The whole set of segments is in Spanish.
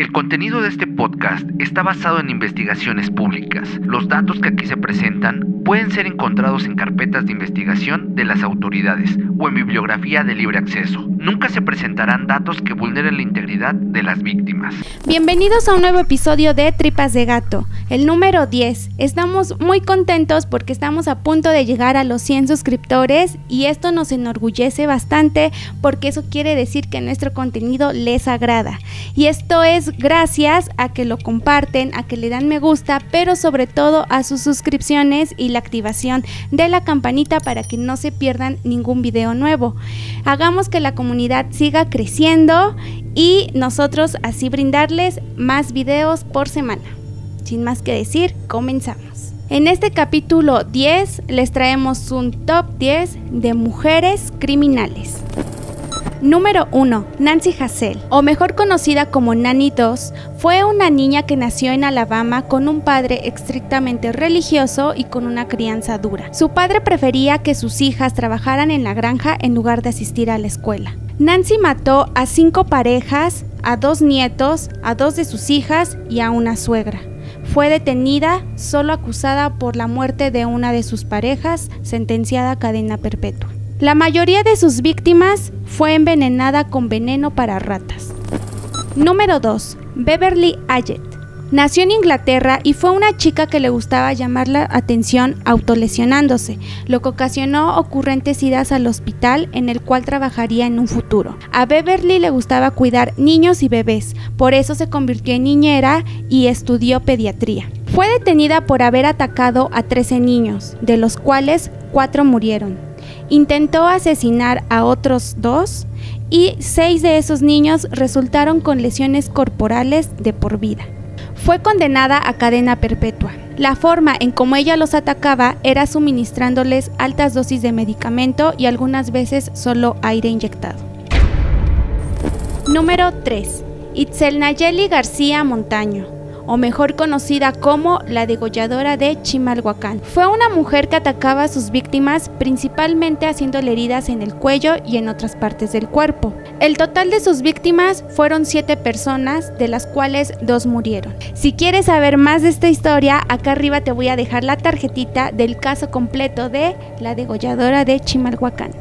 El contenido de este podcast está basado en investigaciones públicas. Los datos que aquí se presentan pueden ser encontrados en carpetas de investigación de las autoridades o en bibliografía de libre acceso. Nunca se presentarán datos que vulneren la integridad de las víctimas. Bienvenidos a un nuevo episodio de Tripas de Gato, el número 10. Estamos muy contentos porque estamos a punto de llegar a los 100 suscriptores y esto nos enorgullece bastante porque eso quiere decir que nuestro contenido les agrada. Y esto es gracias a que lo comparten, a que le dan me gusta, pero sobre todo a sus suscripciones y la activación de la campanita para que no se pierdan ningún video nuevo. Hagamos que la comunidad siga creciendo y nosotros así brindarles más videos por semana. Sin más que decir, comenzamos. En este capítulo 10 les traemos un top 10 de mujeres criminales. Número 1. Nancy Hassel, o mejor conocida como Nanny 2, fue una niña que nació en Alabama con un padre estrictamente religioso y con una crianza dura. Su padre prefería que sus hijas trabajaran en la granja en lugar de asistir a la escuela. Nancy mató a cinco parejas, a dos nietos, a dos de sus hijas y a una suegra. Fue detenida solo acusada por la muerte de una de sus parejas, sentenciada a cadena perpetua. La mayoría de sus víctimas fue envenenada con veneno para ratas. Número 2. Beverly Ayet. Nació en Inglaterra y fue una chica que le gustaba llamar la atención autolesionándose, lo que ocasionó ocurrentes idas al hospital en el cual trabajaría en un futuro. A Beverly le gustaba cuidar niños y bebés, por eso se convirtió en niñera y estudió pediatría. Fue detenida por haber atacado a 13 niños, de los cuales 4 murieron intentó asesinar a otros dos y seis de esos niños resultaron con lesiones corporales de por vida. Fue condenada a cadena perpetua. La forma en cómo ella los atacaba era suministrándoles altas dosis de medicamento y algunas veces solo aire inyectado. Número 3. Itzel Nayeli García Montaño o mejor conocida como la degolladora de Chimalhuacán. Fue una mujer que atacaba a sus víctimas principalmente haciéndole heridas en el cuello y en otras partes del cuerpo. El total de sus víctimas fueron siete personas, de las cuales dos murieron. Si quieres saber más de esta historia, acá arriba te voy a dejar la tarjetita del caso completo de la degolladora de Chimalhuacán.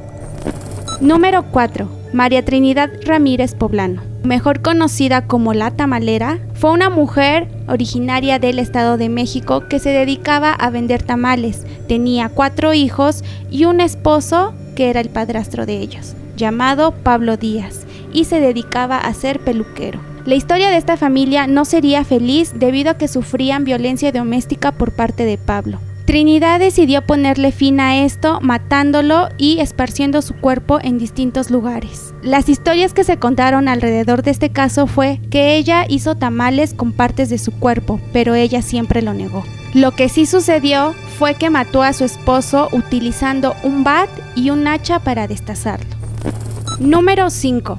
Número 4. María Trinidad Ramírez Poblano mejor conocida como La Tamalera, fue una mujer originaria del Estado de México que se dedicaba a vender tamales. Tenía cuatro hijos y un esposo que era el padrastro de ellos, llamado Pablo Díaz, y se dedicaba a ser peluquero. La historia de esta familia no sería feliz debido a que sufrían violencia doméstica por parte de Pablo. Trinidad decidió ponerle fin a esto matándolo y esparciendo su cuerpo en distintos lugares. Las historias que se contaron alrededor de este caso fue que ella hizo tamales con partes de su cuerpo, pero ella siempre lo negó. Lo que sí sucedió fue que mató a su esposo utilizando un bat y un hacha para destazarlo. Número 5.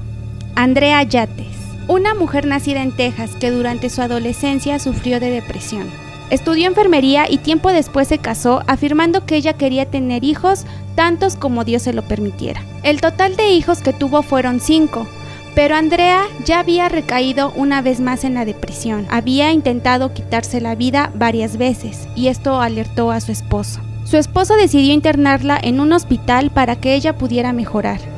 Andrea Yates. Una mujer nacida en Texas que durante su adolescencia sufrió de depresión. Estudió enfermería y tiempo después se casó afirmando que ella quería tener hijos tantos como Dios se lo permitiera. El total de hijos que tuvo fueron cinco, pero Andrea ya había recaído una vez más en la depresión. Había intentado quitarse la vida varias veces y esto alertó a su esposo. Su esposo decidió internarla en un hospital para que ella pudiera mejorar.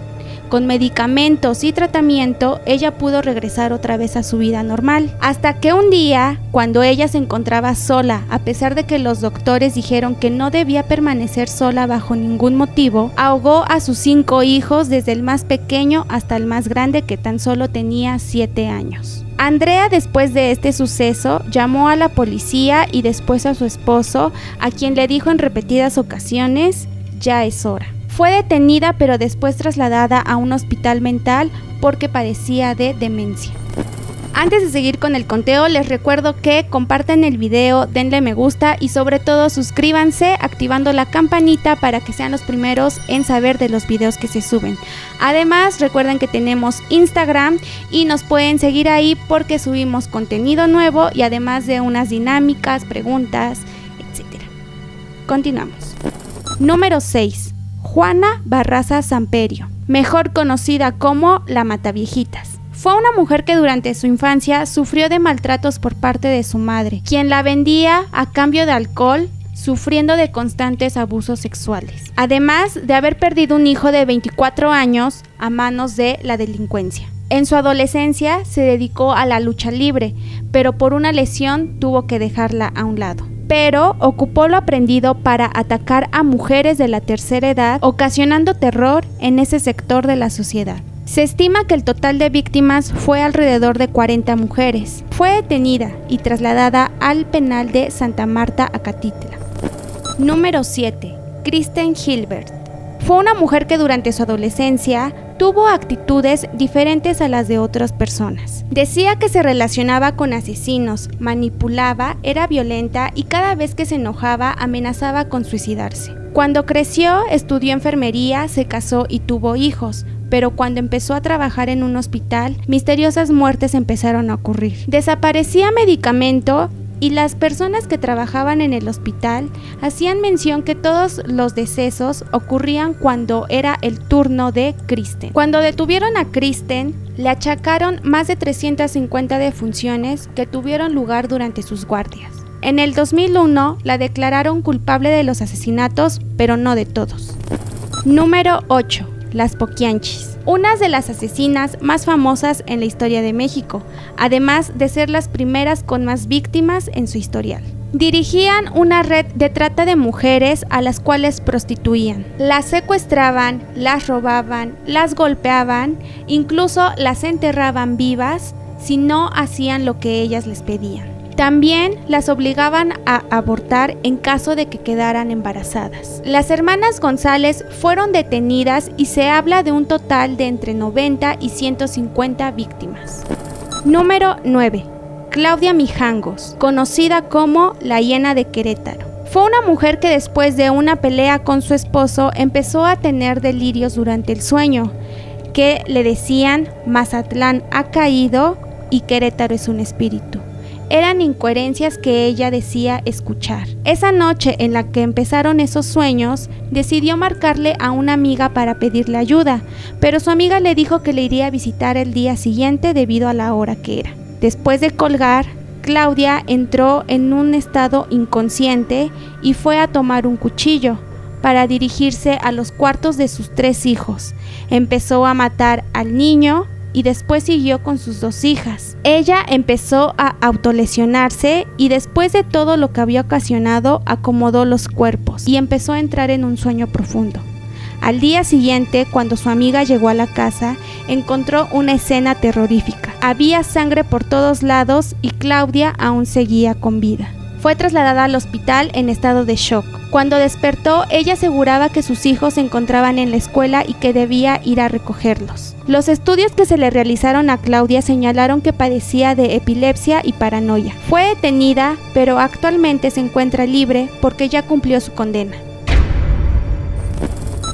Con medicamentos y tratamiento, ella pudo regresar otra vez a su vida normal. Hasta que un día, cuando ella se encontraba sola, a pesar de que los doctores dijeron que no debía permanecer sola bajo ningún motivo, ahogó a sus cinco hijos desde el más pequeño hasta el más grande que tan solo tenía siete años. Andrea después de este suceso llamó a la policía y después a su esposo, a quien le dijo en repetidas ocasiones, ya es hora. Fue detenida pero después trasladada a un hospital mental porque padecía de demencia. Antes de seguir con el conteo, les recuerdo que compartan el video, denle me gusta y sobre todo suscríbanse activando la campanita para que sean los primeros en saber de los videos que se suben. Además, recuerden que tenemos Instagram y nos pueden seguir ahí porque subimos contenido nuevo y además de unas dinámicas, preguntas, etc. Continuamos. Número 6. Juana Barraza Samperio, mejor conocida como la Mataviejitas. Fue una mujer que durante su infancia sufrió de maltratos por parte de su madre, quien la vendía a cambio de alcohol sufriendo de constantes abusos sexuales, además de haber perdido un hijo de 24 años a manos de la delincuencia. En su adolescencia se dedicó a la lucha libre, pero por una lesión tuvo que dejarla a un lado. Pero ocupó lo aprendido para atacar a mujeres de la tercera edad, ocasionando terror en ese sector de la sociedad. Se estima que el total de víctimas fue alrededor de 40 mujeres. Fue detenida y trasladada al penal de Santa Marta, Acatitla. Número 7. Kristen Hilbert. Fue una mujer que durante su adolescencia tuvo actitudes diferentes a las de otras personas. Decía que se relacionaba con asesinos, manipulaba, era violenta y cada vez que se enojaba amenazaba con suicidarse. Cuando creció, estudió enfermería, se casó y tuvo hijos, pero cuando empezó a trabajar en un hospital, misteriosas muertes empezaron a ocurrir. Desaparecía medicamento y las personas que trabajaban en el hospital hacían mención que todos los decesos ocurrían cuando era el turno de Kristen. Cuando detuvieron a Kristen, le achacaron más de 350 defunciones que tuvieron lugar durante sus guardias. En el 2001 la declararon culpable de los asesinatos, pero no de todos. Número 8 las Poquianchis, unas de las asesinas más famosas en la historia de México, además de ser las primeras con más víctimas en su historial. Dirigían una red de trata de mujeres a las cuales prostituían. Las secuestraban, las robaban, las golpeaban, incluso las enterraban vivas si no hacían lo que ellas les pedían. También las obligaban a abortar en caso de que quedaran embarazadas. Las hermanas González fueron detenidas y se habla de un total de entre 90 y 150 víctimas. Número 9. Claudia Mijangos, conocida como la hiena de Querétaro. Fue una mujer que después de una pelea con su esposo empezó a tener delirios durante el sueño, que le decían Mazatlán ha caído y Querétaro es un espíritu eran incoherencias que ella decía escuchar. Esa noche en la que empezaron esos sueños, decidió marcarle a una amiga para pedirle ayuda, pero su amiga le dijo que le iría a visitar el día siguiente debido a la hora que era. Después de colgar, Claudia entró en un estado inconsciente y fue a tomar un cuchillo para dirigirse a los cuartos de sus tres hijos. Empezó a matar al niño, y después siguió con sus dos hijas. Ella empezó a autolesionarse y después de todo lo que había ocasionado acomodó los cuerpos y empezó a entrar en un sueño profundo. Al día siguiente, cuando su amiga llegó a la casa, encontró una escena terrorífica. Había sangre por todos lados y Claudia aún seguía con vida. Fue trasladada al hospital en estado de shock. Cuando despertó, ella aseguraba que sus hijos se encontraban en la escuela y que debía ir a recogerlos. Los estudios que se le realizaron a Claudia señalaron que padecía de epilepsia y paranoia. Fue detenida, pero actualmente se encuentra libre porque ya cumplió su condena.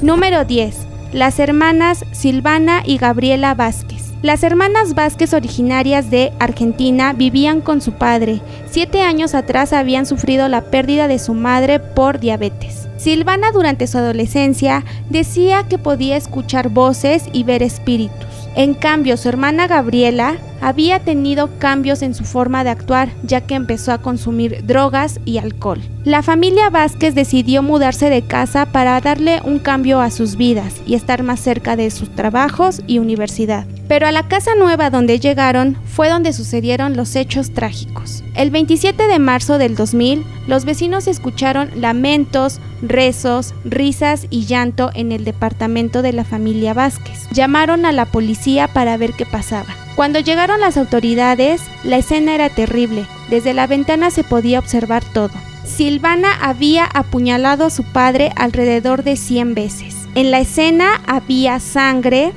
Número 10. Las hermanas Silvana y Gabriela Vázquez. Las hermanas Vázquez originarias de Argentina vivían con su padre. Siete años atrás habían sufrido la pérdida de su madre por diabetes. Silvana durante su adolescencia decía que podía escuchar voces y ver espíritus. En cambio, su hermana Gabriela había tenido cambios en su forma de actuar ya que empezó a consumir drogas y alcohol. La familia Vázquez decidió mudarse de casa para darle un cambio a sus vidas y estar más cerca de sus trabajos y universidad. Pero a la casa nueva donde llegaron fue donde sucedieron los hechos trágicos. El 27 de marzo del 2000, los vecinos escucharon lamentos, rezos, risas y llanto en el departamento de la familia Vázquez. Llamaron a la policía para ver qué pasaba. Cuando llegaron las autoridades, la escena era terrible. Desde la ventana se podía observar todo. Silvana había apuñalado a su padre alrededor de 100 veces. En la escena había sangre,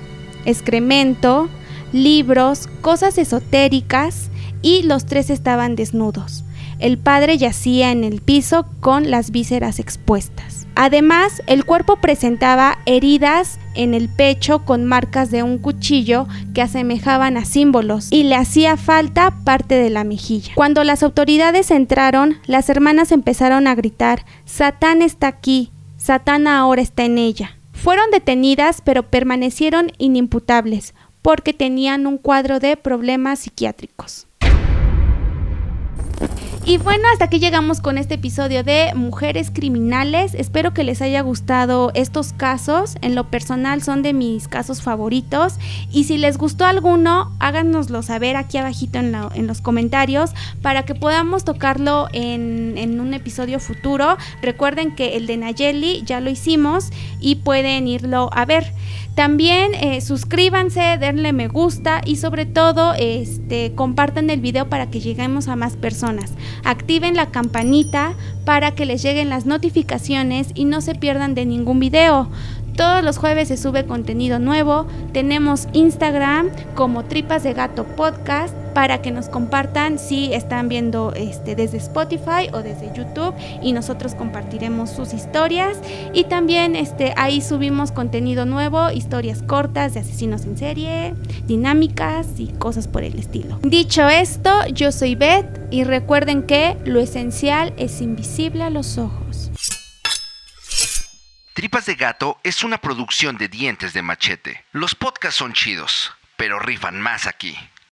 excremento, libros, cosas esotéricas y los tres estaban desnudos. El padre yacía en el piso con las vísceras expuestas. Además, el cuerpo presentaba heridas en el pecho con marcas de un cuchillo que asemejaban a símbolos y le hacía falta parte de la mejilla. Cuando las autoridades entraron, las hermanas empezaron a gritar, Satán está aquí, Satán ahora está en ella. Fueron detenidas pero permanecieron inimputables, porque tenían un cuadro de problemas psiquiátricos. Y bueno, hasta aquí llegamos con este episodio de Mujeres Criminales. Espero que les haya gustado estos casos. En lo personal son de mis casos favoritos. Y si les gustó alguno, háganoslo saber aquí abajito en, los comentarios para que podamos tocarlo en, en, un episodio futuro. Recuerden que el de Nayeli ya lo hicimos y pueden irlo a ver. También eh, suscríbanse, denle me gusta y sobre todo este, compartan el video para que lleguemos a más personas. Activen la campanita para que les lleguen las notificaciones y no se pierdan de ningún video. Todos los jueves se sube contenido nuevo. Tenemos Instagram como Tripas de Gato Podcast para que nos compartan si están viendo este, desde Spotify o desde YouTube y nosotros compartiremos sus historias. Y también este, ahí subimos contenido nuevo, historias cortas de asesinos en serie, dinámicas y cosas por el estilo. Dicho esto, yo soy Beth y recuerden que lo esencial es invisible a los ojos. Tripas de Gato es una producción de dientes de machete. Los podcasts son chidos, pero rifan más aquí.